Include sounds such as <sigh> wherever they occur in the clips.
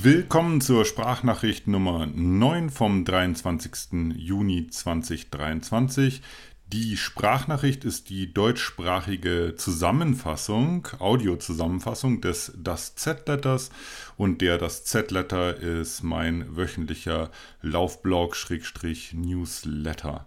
Willkommen zur Sprachnachricht Nummer 9 vom 23. Juni 2023. Die Sprachnachricht ist die deutschsprachige Zusammenfassung, Audiozusammenfassung des Das Z-Letters und der Das Z-Letter ist mein wöchentlicher Laufblog-Newsletter.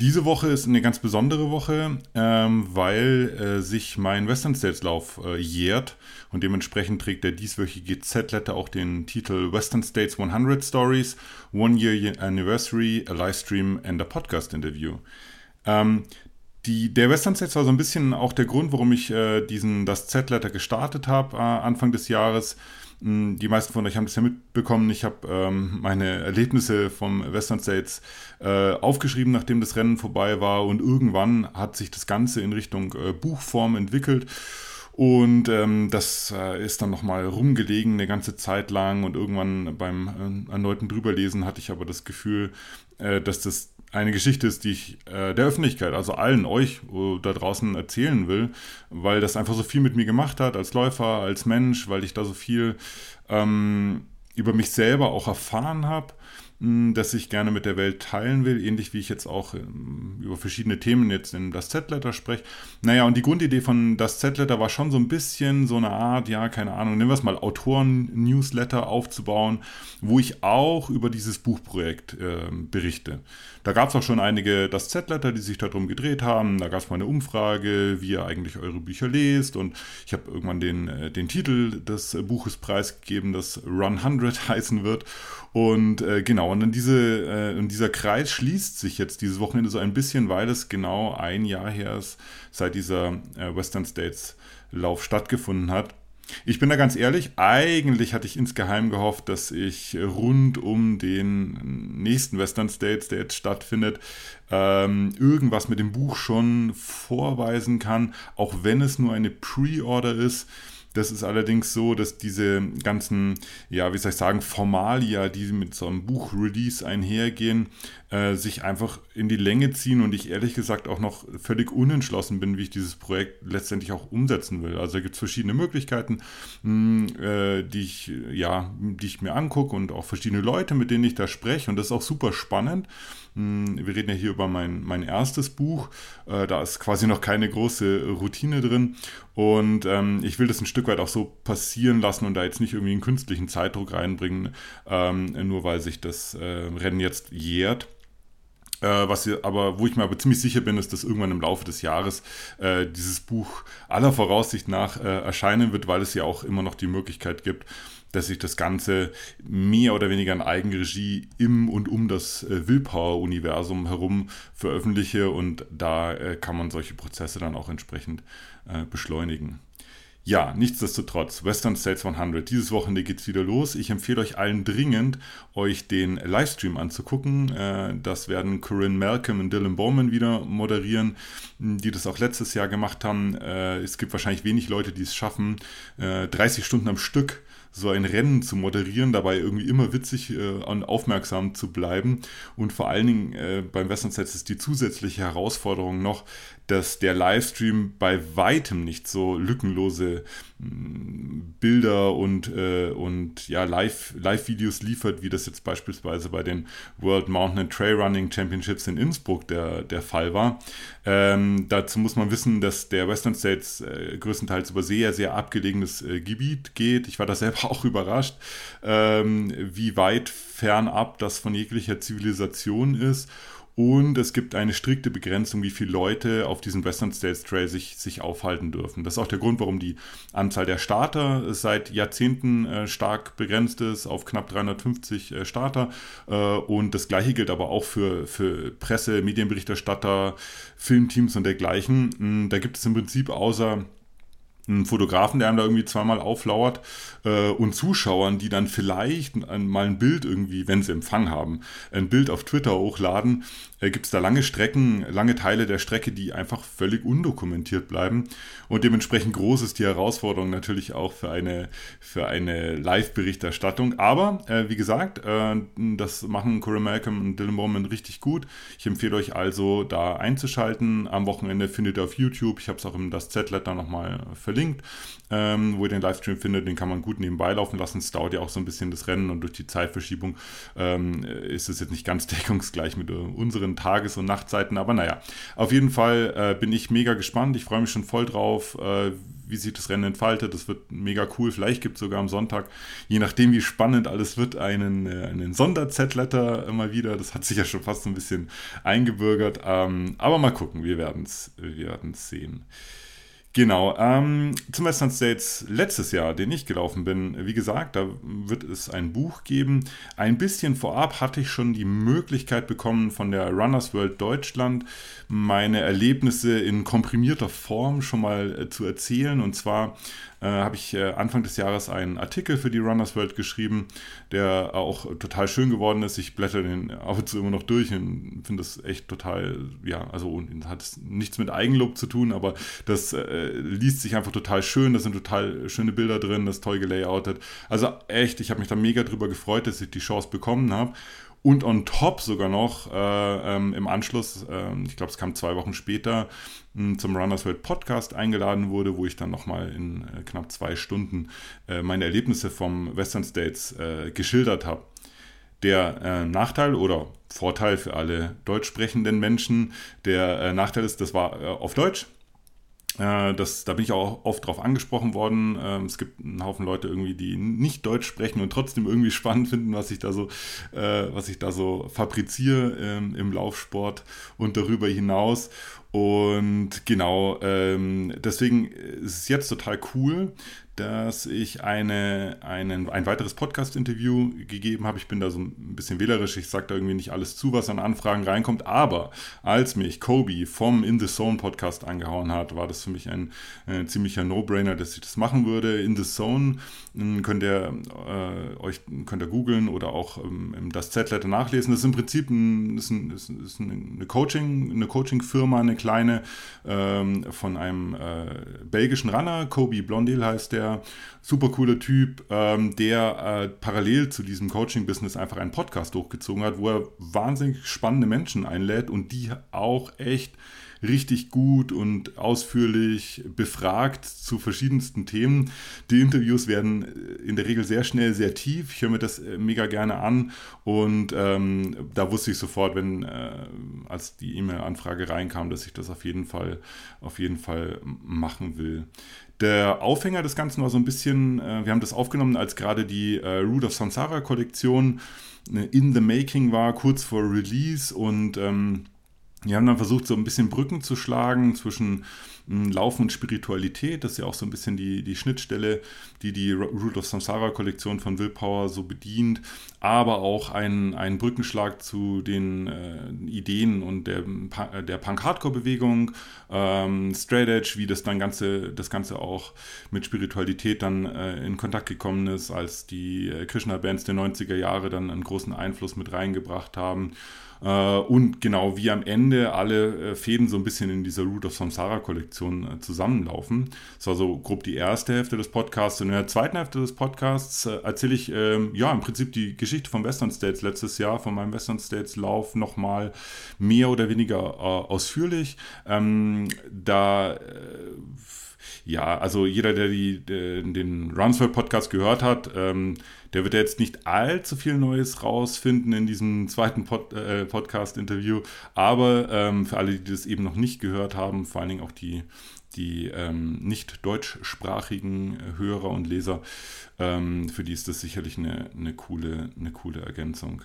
Diese Woche ist eine ganz besondere Woche, ähm, weil äh, sich mein Western States Lauf äh, jährt und dementsprechend trägt der dieswöchige Z-Letter auch den Titel Western States 100 Stories, One Year Anniversary, a Livestream and a Podcast Interview. Ähm, die, der Western States war so ein bisschen auch der Grund, warum ich äh, diesen das Z-Letter gestartet habe äh, Anfang des Jahres. Die meisten von euch haben das ja mitbekommen. Ich habe ähm, meine Erlebnisse vom Western States äh, aufgeschrieben, nachdem das Rennen vorbei war. Und irgendwann hat sich das Ganze in Richtung äh, Buchform entwickelt. Und ähm, das äh, ist dann nochmal rumgelegen eine ganze Zeit lang. Und irgendwann beim äh, erneuten Drüberlesen hatte ich aber das Gefühl, äh, dass das eine Geschichte ist, die ich äh, der Öffentlichkeit, also allen euch äh, da draußen erzählen will, weil das einfach so viel mit mir gemacht hat, als Läufer, als Mensch, weil ich da so viel ähm, über mich selber auch erfahren habe das ich gerne mit der Welt teilen will, ähnlich wie ich jetzt auch ähm, über verschiedene Themen jetzt in das Z-Letter spreche. Naja, und die Grundidee von das Z-Letter war schon so ein bisschen so eine Art, ja, keine Ahnung, nehmen wir es mal Autoren-Newsletter aufzubauen, wo ich auch über dieses Buchprojekt äh, berichte. Da gab es auch schon einige das Z-Letter, die sich darum gedreht haben. Da gab es mal eine Umfrage, wie ihr eigentlich eure Bücher lest. Und ich habe irgendwann den, äh, den Titel des Buches preisgegeben, das Run 100 <laughs> heißen wird. Und äh, genau, und, dann diese, äh, und dieser Kreis schließt sich jetzt dieses Wochenende so ein bisschen, weil es genau ein Jahr her ist, seit dieser äh, Western States Lauf stattgefunden hat. Ich bin da ganz ehrlich, eigentlich hatte ich insgeheim gehofft, dass ich rund um den nächsten Western States, der jetzt stattfindet, ähm, irgendwas mit dem Buch schon vorweisen kann, auch wenn es nur eine Pre-Order ist. Das ist allerdings so, dass diese ganzen, ja, wie soll ich sagen, Formalia, die mit so einem Buch-Release einhergehen, äh, sich einfach in die Länge ziehen und ich ehrlich gesagt auch noch völlig unentschlossen bin, wie ich dieses Projekt letztendlich auch umsetzen will. Also da gibt es verschiedene Möglichkeiten, mh, hm, äh, die ich, ja, die ich mir angucke und auch verschiedene Leute, mit denen ich da spreche und das ist auch super spannend. Hm, wir reden ja hier über mein, mein erstes Buch. Äh, da ist quasi noch keine große Routine drin. Und ähm, ich will das ein Stück weit auch so passieren lassen und da jetzt nicht irgendwie einen künstlichen Zeitdruck reinbringen, ähm, nur weil sich das äh, Rennen jetzt jährt. Äh, was aber, wo ich mir aber ziemlich sicher bin, ist, dass irgendwann im Laufe des Jahres äh, dieses Buch aller Voraussicht nach äh, erscheinen wird, weil es ja auch immer noch die Möglichkeit gibt, dass ich das Ganze mehr oder weniger in Eigenregie im und um das äh, Willpower-Universum herum veröffentliche und da äh, kann man solche Prozesse dann auch entsprechend äh, beschleunigen. Ja, nichtsdestotrotz, Western States 100. Dieses Wochenende geht's wieder los. Ich empfehle euch allen dringend, euch den Livestream anzugucken. Äh, das werden Corinne Malcolm und Dylan Bowman wieder moderieren, die das auch letztes Jahr gemacht haben. Äh, es gibt wahrscheinlich wenig Leute, die es schaffen, 30 Stunden am Stück so ein Rennen zu moderieren, dabei irgendwie immer witzig äh, und aufmerksam zu bleiben. Und vor allen Dingen äh, beim Western Sets ist die zusätzliche Herausforderung noch, dass der Livestream bei weitem nicht so lückenlose Bilder und, äh, und ja, Live-Videos liefert, wie das jetzt beispielsweise bei den World Mountain and Trail Running Championships in Innsbruck der, der Fall war. Ähm, dazu muss man wissen, dass der Western States äh, größtenteils über sehr, sehr abgelegenes äh, Gebiet geht. Ich war da selber <laughs> auch überrascht, ähm, wie weit fernab das von jeglicher Zivilisation ist. Und es gibt eine strikte Begrenzung, wie viele Leute auf diesem Western States Trail sich, sich aufhalten dürfen. Das ist auch der Grund, warum die Anzahl der Starter seit Jahrzehnten äh, stark begrenzt ist auf knapp 350 äh, Starter. Äh, und das gleiche gilt aber auch für, für Presse, Medienberichterstatter, Filmteams und dergleichen. Hm, da gibt es im Prinzip außer einen Fotografen, der einem da irgendwie zweimal auflauert äh, und Zuschauern, die dann vielleicht ein, mal ein Bild irgendwie, wenn sie Empfang haben, ein Bild auf Twitter hochladen, äh, gibt es da lange Strecken, lange Teile der Strecke, die einfach völlig undokumentiert bleiben. Und dementsprechend groß ist die Herausforderung natürlich auch für eine, für eine Live-Berichterstattung. Aber äh, wie gesagt, äh, das machen Corey Malcolm und Dylan Bowman richtig gut. Ich empfehle euch also, da einzuschalten. Am Wochenende findet ihr auf YouTube, ich habe es auch im Das Z-Letter nochmal verlinkt verlinkt, ähm, wo ihr den Livestream findet. Den kann man gut nebenbei laufen lassen. Es dauert ja auch so ein bisschen das Rennen und durch die Zeitverschiebung ähm, ist es jetzt nicht ganz <laughs> deckungsgleich mit unseren Tages- und Nachtzeiten. Aber naja, auf jeden Fall äh, bin ich mega gespannt. Ich freue mich schon voll drauf. Äh, wie sich das Rennen entfaltet. Das wird mega cool. Vielleicht gibt es sogar am Sonntag, je nachdem, wie spannend alles wird, einen, äh, einen Sonder-Z-Letter immer wieder. Das hat sich ja schon fast ein bisschen eingebürgert. Ähm, aber mal gucken, wir werden es wir sehen. Genau, ähm, zum Western States letztes Jahr, den ich gelaufen bin, wie gesagt, da wird es ein Buch geben. Ein bisschen vorab hatte ich schon die Möglichkeit bekommen, von der Runners World Deutschland meine Erlebnisse in komprimierter Form schon mal äh, zu erzählen. Und zwar äh, habe ich äh, Anfang des Jahres einen Artikel für die Runners World geschrieben, der auch total schön geworden ist. Ich blätter den ab und zu immer noch durch und finde das echt total, ja, also hat nichts mit Eigenlob zu tun, aber das äh, liest sich einfach total schön. Da sind total schöne Bilder drin, das toll gelayoutet. Also echt, ich habe mich da mega drüber gefreut, dass ich die Chance bekommen habe und on top sogar noch äh, ähm, im Anschluss, äh, ich glaube, es kam zwei Wochen später, mh, zum Runners World Podcast eingeladen wurde, wo ich dann nochmal in äh, knapp zwei Stunden äh, meine Erlebnisse vom Western States äh, geschildert habe. Der äh, Nachteil oder Vorteil für alle deutsch sprechenden Menschen, der Nachteil ist, das war auf Deutsch. Äh, das, da bin ich auch oft drauf angesprochen worden. Ähm, es gibt einen Haufen Leute irgendwie, die nicht Deutsch sprechen und trotzdem irgendwie <laughs> spannend finden, was ich da so, äh, was ich da so fabriziere ähm, im Laufsport und darüber hinaus. Und genau, ähm, deswegen ist es jetzt total cool, dass ich eine, einen, ein weiteres Podcast-Interview gegeben habe. Ich bin da so ein bisschen wählerisch. Ich sage da irgendwie nicht alles zu, was an Anfragen reinkommt. Aber als mich Kobe vom In the Zone Podcast angehauen hat, war das für mich ein, ein ziemlicher No-Brainer, dass ich das machen würde. In the Zone hm, könnt ihr äh, euch könnt ihr googeln oder auch ähm, das Z-Letter nachlesen. Das ist im Prinzip ein, ist ein, ist, ist eine Coaching, eine Coaching-Firma, eine kleine ähm, von einem äh, belgischen Runner. Kobe Blondel heißt der super cooler Typ, ähm, der äh, parallel zu diesem Coaching-Business einfach einen Podcast hochgezogen hat, wo er wahnsinnig spannende Menschen einlädt und die auch echt richtig gut und ausführlich befragt zu verschiedensten Themen. Die Interviews werden in der Regel sehr schnell sehr tief. Ich höre mir das äh, mega gerne an und ähm, da wusste ich sofort, wenn äh, als die E-Mail-Anfrage reinkam, dass ich das auf jeden Fall auf jeden Fall machen will. Der Aufhänger des Ganzen war so ein bisschen, äh, wir haben das aufgenommen, als gerade die äh, Root of Samsara Kollektion äh, in the making war, kurz vor Release und ähm, wir haben dann versucht, so ein bisschen Brücken zu schlagen zwischen Laufen und Spiritualität. Das ist ja auch so ein bisschen die, die Schnittstelle, die die Root of Samsara Kollektion von Willpower so bedient. Aber auch ein, ein Brückenschlag zu den äh, Ideen und der, der Punk-Hardcore-Bewegung, ähm, Straight Edge, wie das dann Ganze, das Ganze auch mit Spiritualität dann äh, in Kontakt gekommen ist, als die äh, Krishna-Bands der 90er Jahre dann einen großen Einfluss mit reingebracht haben. Äh, und genau wie am Ende alle äh, Fäden so ein bisschen in dieser Root of Samsara-Kollektion äh, zusammenlaufen. Das war so grob die erste Hälfte des Podcasts. Und in der zweiten Hälfte des Podcasts erzähle ich ähm, ja im Prinzip die Geschichte vom Western States letztes Jahr, von meinem Western States Lauf nochmal mehr oder weniger ausführlich. Ähm, da ja, also jeder, der die, den Runsford Podcast gehört hat, ähm, der wird jetzt nicht allzu viel Neues rausfinden in diesem zweiten Pod, äh, Podcast-Interview. Aber ähm, für alle, die das eben noch nicht gehört haben, vor allen Dingen auch die, die ähm, nicht deutschsprachigen Hörer und Leser, ähm, für die ist das sicherlich eine, eine, coole, eine coole Ergänzung.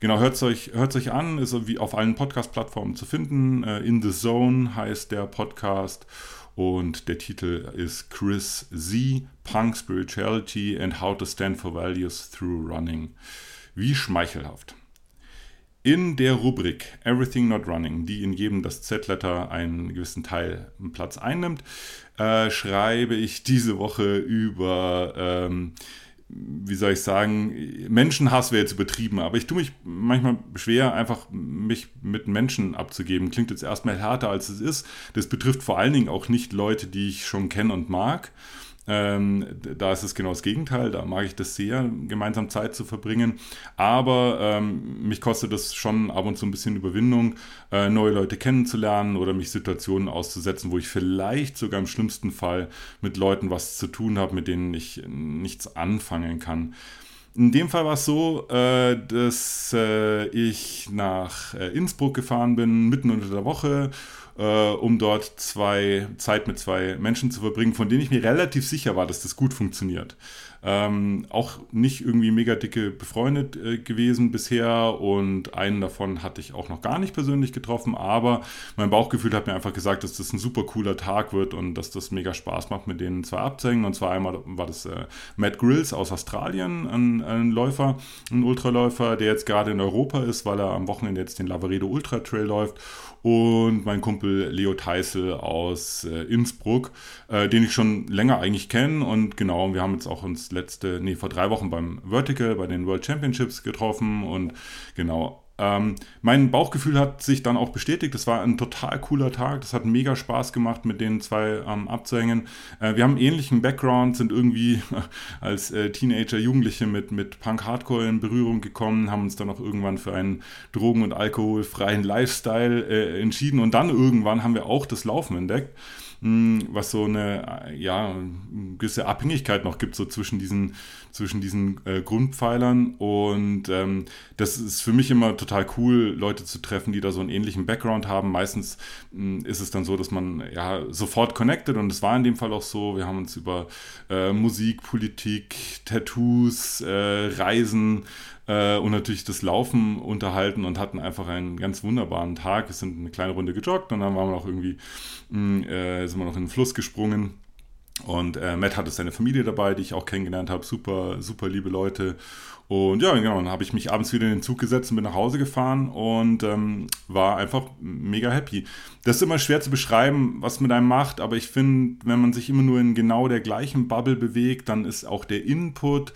Genau, hört es euch, euch an, ist wie auf allen Podcast-Plattformen zu finden. Äh, In the Zone heißt der Podcast. Und der Titel ist Chris Z, Punk Spirituality and How to Stand for Values Through Running. Wie schmeichelhaft. In der Rubrik Everything Not Running, die in jedem das Z-Letter einen gewissen Teil Platz einnimmt, äh, schreibe ich diese Woche über ähm, wie soll ich sagen, Menschenhass wäre jetzt übertrieben, aber ich tue mich manchmal schwer, einfach mich mit Menschen abzugeben. Klingt jetzt erstmal härter, als es ist. Das betrifft vor allen Dingen auch nicht Leute, die ich schon kenne und mag. Ähm, da ist es genau das Gegenteil. Da mag ich das sehr, gemeinsam Zeit zu verbringen. Aber ähm, mich kostet das schon ab und zu ein bisschen Überwindung, äh, neue Leute kennenzulernen oder mich Situationen auszusetzen, wo ich vielleicht sogar im schlimmsten Fall mit Leuten was zu tun habe, mit denen ich nichts anfangen kann. In dem Fall war es so, äh, dass äh, ich nach äh, Innsbruck gefahren bin, mitten unter der Woche äh, um dort zwei Zeit mit zwei Menschen zu verbringen, von denen ich mir relativ sicher war, dass das gut funktioniert. Ähm, auch nicht irgendwie mega dicke befreundet äh, gewesen bisher und einen davon hatte ich auch noch gar nicht persönlich getroffen, aber mein Bauchgefühl hat mir einfach gesagt, dass das ein super cooler Tag wird und dass das mega Spaß macht, mit denen zwei abzuhängen. Und zwar einmal war das äh, Matt Grills aus Australien, ein, ein Läufer, ein Ultraläufer, der jetzt gerade in Europa ist, weil er am Wochenende jetzt den Lavaredo Ultra Trail läuft und mein Kumpel Leo Teisel aus äh, Innsbruck, äh, den ich schon länger eigentlich kenne und genau, wir haben jetzt auch uns letzte, nee, vor drei Wochen beim Vertical, bei den World Championships getroffen und genau, ähm, mein Bauchgefühl hat sich dann auch bestätigt. Das war ein total cooler Tag. Das hat mega Spaß gemacht, mit den zwei ähm, abzuhängen. Äh, wir haben ähnlichen Background, sind irgendwie <laughs> als äh, Teenager, Jugendliche mit, mit Punk-Hardcore in Berührung gekommen, haben uns dann auch irgendwann für einen drogen- und alkoholfreien Lifestyle äh, entschieden. Und dann irgendwann haben wir auch das Laufen entdeckt was so eine ja, gewisse Abhängigkeit noch gibt, so zwischen diesen, zwischen diesen äh, Grundpfeilern. Und ähm, das ist für mich immer total cool, Leute zu treffen, die da so einen ähnlichen Background haben. Meistens mh, hm, ist es dann so, dass man ja sofort connected und es war in dem Fall auch so. Wir haben uns über äh, Musik, Politik, Tattoos, äh, Reisen, äh, und natürlich das Laufen unterhalten und hatten einfach einen ganz wunderbaren Tag. Wir sind eine kleine Runde gejoggt und dann waren wir noch irgendwie, mh, mm, äh, sind wir noch in den Fluss gesprungen. Und äh, Matt hatte seine Familie dabei, die ich auch kennengelernt habe. Super, super liebe Leute. Und ja, genau, dann habe ich mich abends wieder in den Zug gesetzt und bin nach Hause gefahren und ähm, war einfach mega happy. Das ist immer schwer zu beschreiben, was mit einem macht, aber ich finde, wenn man sich immer nur in genau der gleichen Bubble bewegt, dann ist auch der Input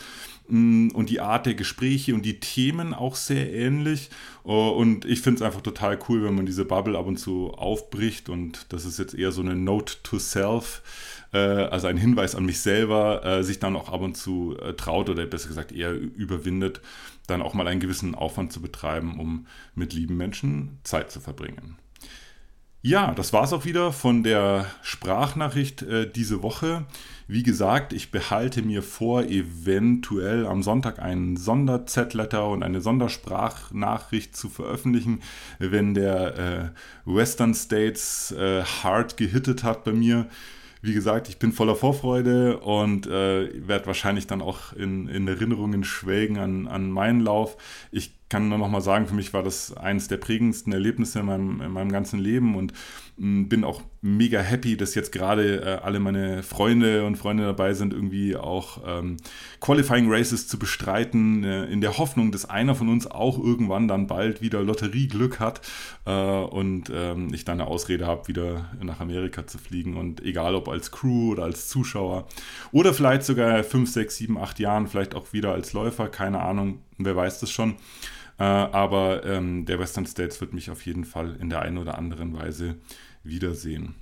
und die Art der Gespräche und die Themen auch sehr ähnlich. Oh, und ich finde es einfach total cool, wenn man diese Bubble ab und zu aufbricht. Und das ist jetzt eher so eine Note to Self, äh, also ein Hinweis an mich selber, äh, sich dann auch ab und zu äh, traut oder besser gesagt eher überwindet, dann auch mal einen gewissen Aufwand zu betreiben, um mit lieben Menschen Zeit zu verbringen. Ja, das war es auch wieder von der Sprachnachricht äh, diese Woche. Wie gesagt, ich behalte mir vor, eventuell am Sonntag einen Sonderzetletter und eine Sondersprachnachricht zu veröffentlichen, wenn der äh, Western States äh, hart gehittet hat bei mir wie gesagt, ich bin voller Vorfreude und äh, werde wahrscheinlich dann auch in, in Erinnerungen schwelgen an, an meinen Lauf. Ich kann nur noch mal sagen, für mich war das eines der prägendsten Erlebnisse in meinem, in meinem ganzen Leben und mh, bin auch mega happy, dass jetzt gerade äh, alle meine Freunde und Freunde dabei sind, irgendwie auch ähm, Qualifying Races zu bestreiten, äh, in der Hoffnung, dass einer von uns auch irgendwann dann bald wieder Lotterieglück hat äh, und ähm, ich dann eine Ausrede habe, wieder nach Amerika zu fliegen und egal ob als Crew oder als Zuschauer oder vielleicht sogar 5, 6, 7, 8 Jahren, vielleicht auch wieder als Läufer, keine Ahnung, wer weiß das schon. Äh, aber ähm, der Western States wird mich auf jeden Fall in der einen oder anderen Weise wiedersehen.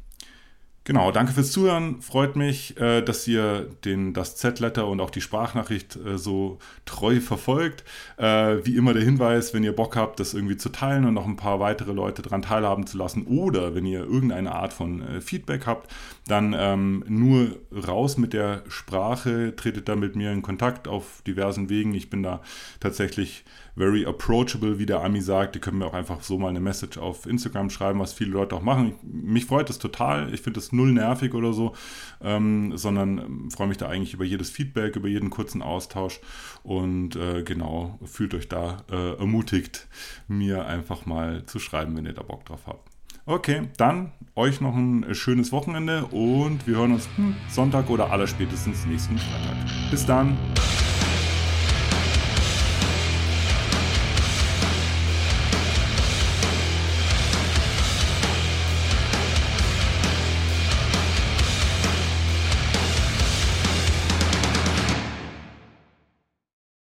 Genau, danke fürs Zuhören. Freut mich, äh, dass ihr den, das Z-Letter und auch die Sprachnachricht äh, so treu verfolgt. Äh, wie immer der Hinweis, wenn ihr Bock habt, das irgendwie zu teilen und noch ein paar weitere Leute daran teilhaben zu lassen oder wenn ihr irgendeine Art von Feedback habt, dann ähm, nur raus mit der Sprache, tretet da mit mir in Kontakt auf diversen Wegen. Ich bin da tatsächlich very approachable, wie der Ami sagt. Die können mir auch einfach so mal eine Message auf Instagram schreiben, was viele Leute auch machen. Ich, mich freut das total. Ich finde das null nervig oder so, ähm, sondern ähm, freue mich da eigentlich über jedes Feedback, über jeden kurzen Austausch und äh, genau, fühlt euch da äh, ermutigt, mir einfach mal zu schreiben, wenn ihr da Bock drauf habt. Okay, dann euch noch ein schönes Wochenende und wir hören uns Sonntag oder allerspätestens nächsten Freitag. Bis dann.